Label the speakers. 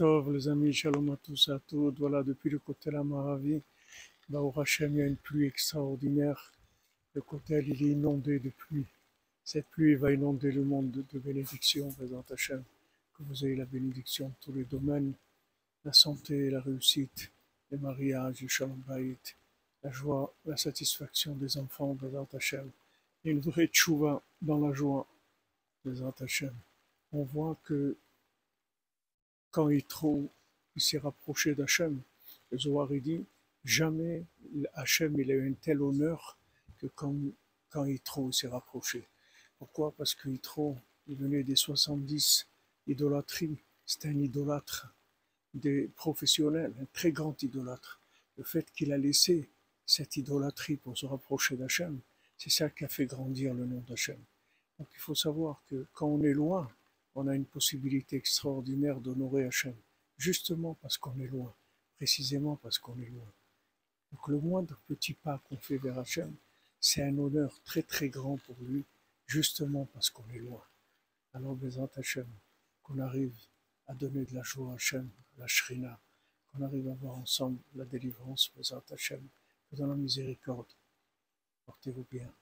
Speaker 1: Les amis, shalom à tous et à toutes. Voilà, depuis le côté la Maravi, Hachem, il y a une pluie extraordinaire. Le côté, il est inondé de pluie. Cette pluie va inonder le monde de, bénédictions, présent Hachem. Que vous ayez la bénédiction de tous les domaines, la santé, la réussite, les mariages, le shalom baït, la joie, la satisfaction des enfants, présent Hachem. Et une vraie tchouva dans la joie, présent Hachem. On voit que quand Yitro s'est rapproché d'Hachem, le Zohar dit jamais Hachem il a eu un tel honneur que quand, quand Yitro s'est rapproché. Pourquoi? Parce que Yitro, il venait des 70 idolâtries, c'est un idolâtre des professionnels, un très grand idolâtre. Le fait qu'il a laissé cette idolâtrie pour se rapprocher d'Hachem, c'est ça qui a fait grandir le nom d'Hachem. Donc il faut savoir que quand on est loin, on a une possibilité extraordinaire d'honorer Hachem, justement parce qu'on est loin, précisément parce qu'on est loin. Donc le moindre petit pas qu'on fait vers Hachem, c'est un honneur très très grand pour lui, justement parce qu'on est loin. Alors, Bézant Hachem, qu'on arrive à donner de la joie à Hachem, la Shrina, qu'on arrive à voir ensemble la délivrance, Bézant Hachem, que dans la miséricorde. Portez-vous bien.